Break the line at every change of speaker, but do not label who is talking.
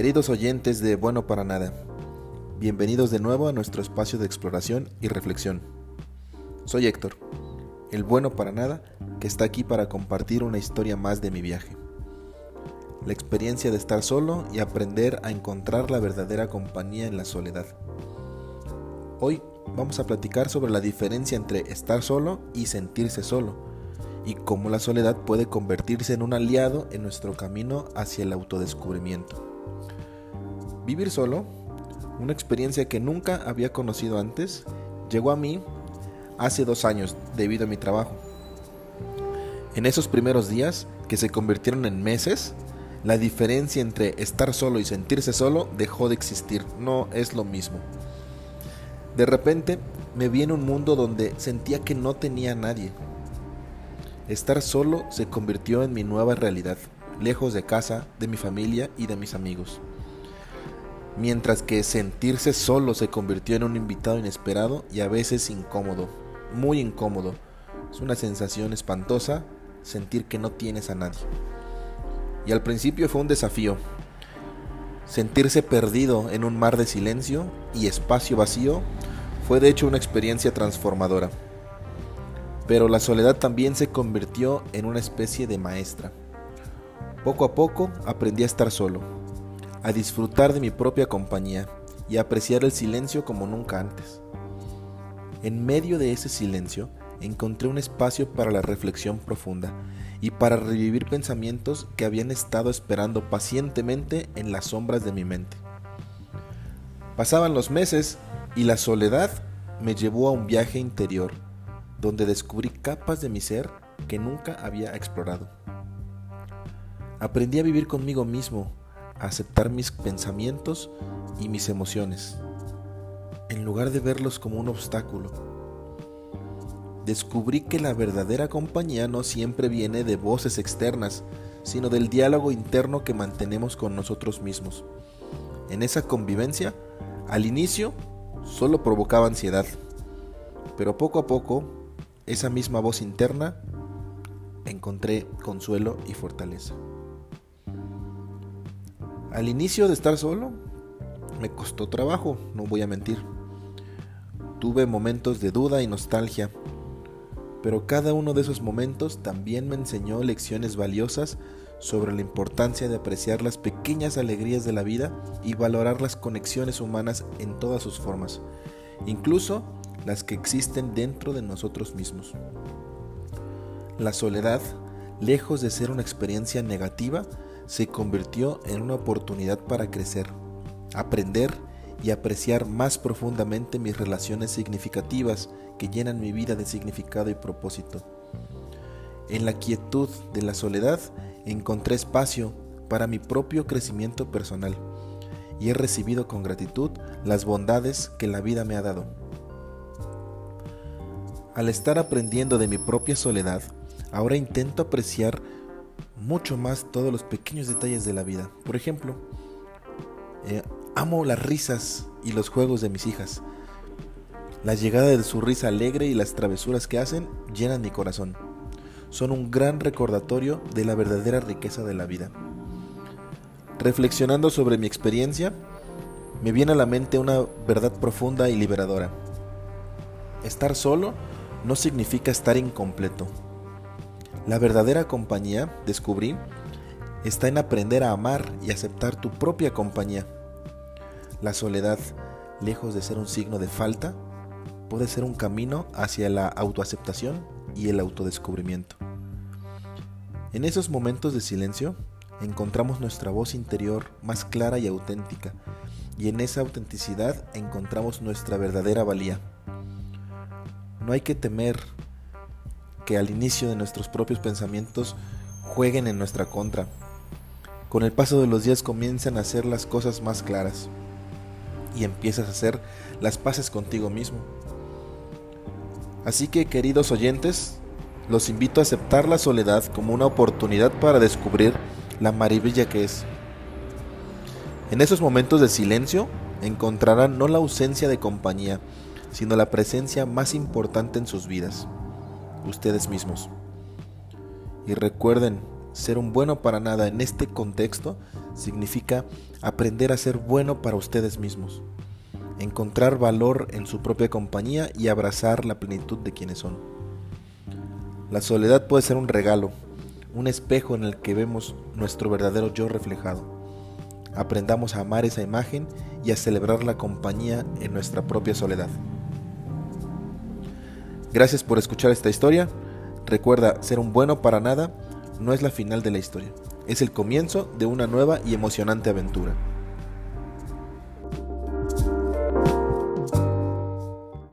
Queridos oyentes de Bueno para Nada, bienvenidos de nuevo a nuestro espacio de exploración y reflexión. Soy Héctor, el bueno para nada, que está aquí para compartir una historia más de mi viaje. La experiencia de estar solo y aprender a encontrar la verdadera compañía en la soledad. Hoy vamos a platicar sobre la diferencia entre estar solo y sentirse solo, y cómo la soledad puede convertirse en un aliado en nuestro camino hacia el autodescubrimiento. Vivir solo, una experiencia que nunca había conocido antes, llegó a mí hace dos años debido a mi trabajo. En esos primeros días, que se convirtieron en meses, la diferencia entre estar solo y sentirse solo dejó de existir, no es lo mismo. De repente me vi en un mundo donde sentía que no tenía nadie. Estar solo se convirtió en mi nueva realidad, lejos de casa, de mi familia y de mis amigos. Mientras que sentirse solo se convirtió en un invitado inesperado y a veces incómodo, muy incómodo. Es una sensación espantosa sentir que no tienes a nadie. Y al principio fue un desafío. Sentirse perdido en un mar de silencio y espacio vacío fue de hecho una experiencia transformadora. Pero la soledad también se convirtió en una especie de maestra. Poco a poco aprendí a estar solo, a disfrutar de mi propia compañía y a apreciar el silencio como nunca antes. En medio de ese silencio encontré un espacio para la reflexión profunda y para revivir pensamientos que habían estado esperando pacientemente en las sombras de mi mente. Pasaban los meses y la soledad me llevó a un viaje interior, donde descubrí capas de mi ser que nunca había explorado. Aprendí a vivir conmigo mismo, a aceptar mis pensamientos y mis emociones, en lugar de verlos como un obstáculo. Descubrí que la verdadera compañía no siempre viene de voces externas, sino del diálogo interno que mantenemos con nosotros mismos. En esa convivencia, al inicio solo provocaba ansiedad. Pero poco a poco, esa misma voz interna encontré consuelo y fortaleza. Al inicio de estar solo, me costó trabajo, no voy a mentir. Tuve momentos de duda y nostalgia, pero cada uno de esos momentos también me enseñó lecciones valiosas sobre la importancia de apreciar las pequeñas alegrías de la vida y valorar las conexiones humanas en todas sus formas, incluso las que existen dentro de nosotros mismos. La soledad, lejos de ser una experiencia negativa, se convirtió en una oportunidad para crecer, aprender y apreciar más profundamente mis relaciones significativas que llenan mi vida de significado y propósito. En la quietud de la soledad encontré espacio para mi propio crecimiento personal y he recibido con gratitud las bondades que la vida me ha dado. Al estar aprendiendo de mi propia soledad, ahora intento apreciar mucho más todos los pequeños detalles de la vida. Por ejemplo, eh, amo las risas y los juegos de mis hijas. La llegada de su risa alegre y las travesuras que hacen llenan mi corazón son un gran recordatorio de la verdadera riqueza de la vida. Reflexionando sobre mi experiencia, me viene a la mente una verdad profunda y liberadora. Estar solo no significa estar incompleto. La verdadera compañía, descubrí, está en aprender a amar y aceptar tu propia compañía. La soledad, lejos de ser un signo de falta, puede ser un camino hacia la autoaceptación y el autodescubrimiento. En esos momentos de silencio encontramos nuestra voz interior más clara y auténtica, y en esa autenticidad encontramos nuestra verdadera valía. No hay que temer que al inicio de nuestros propios pensamientos jueguen en nuestra contra. Con el paso de los días comienzan a hacer las cosas más claras y empiezas a hacer las paces contigo mismo. Así que queridos oyentes, los invito a aceptar la soledad como una oportunidad para descubrir la maravilla que es. En esos momentos de silencio encontrarán no la ausencia de compañía, sino la presencia más importante en sus vidas, ustedes mismos. Y recuerden ser un bueno para nada en este contexto significa aprender a ser bueno para ustedes mismos, encontrar valor en su propia compañía y abrazar la plenitud de quienes son. La soledad puede ser un regalo, un espejo en el que vemos nuestro verdadero yo reflejado. Aprendamos a amar esa imagen y a celebrar la compañía en nuestra propia soledad. Gracias por escuchar esta historia. Recuerda, ser un bueno para nada no es la final de la historia, es el comienzo de una nueva y emocionante aventura.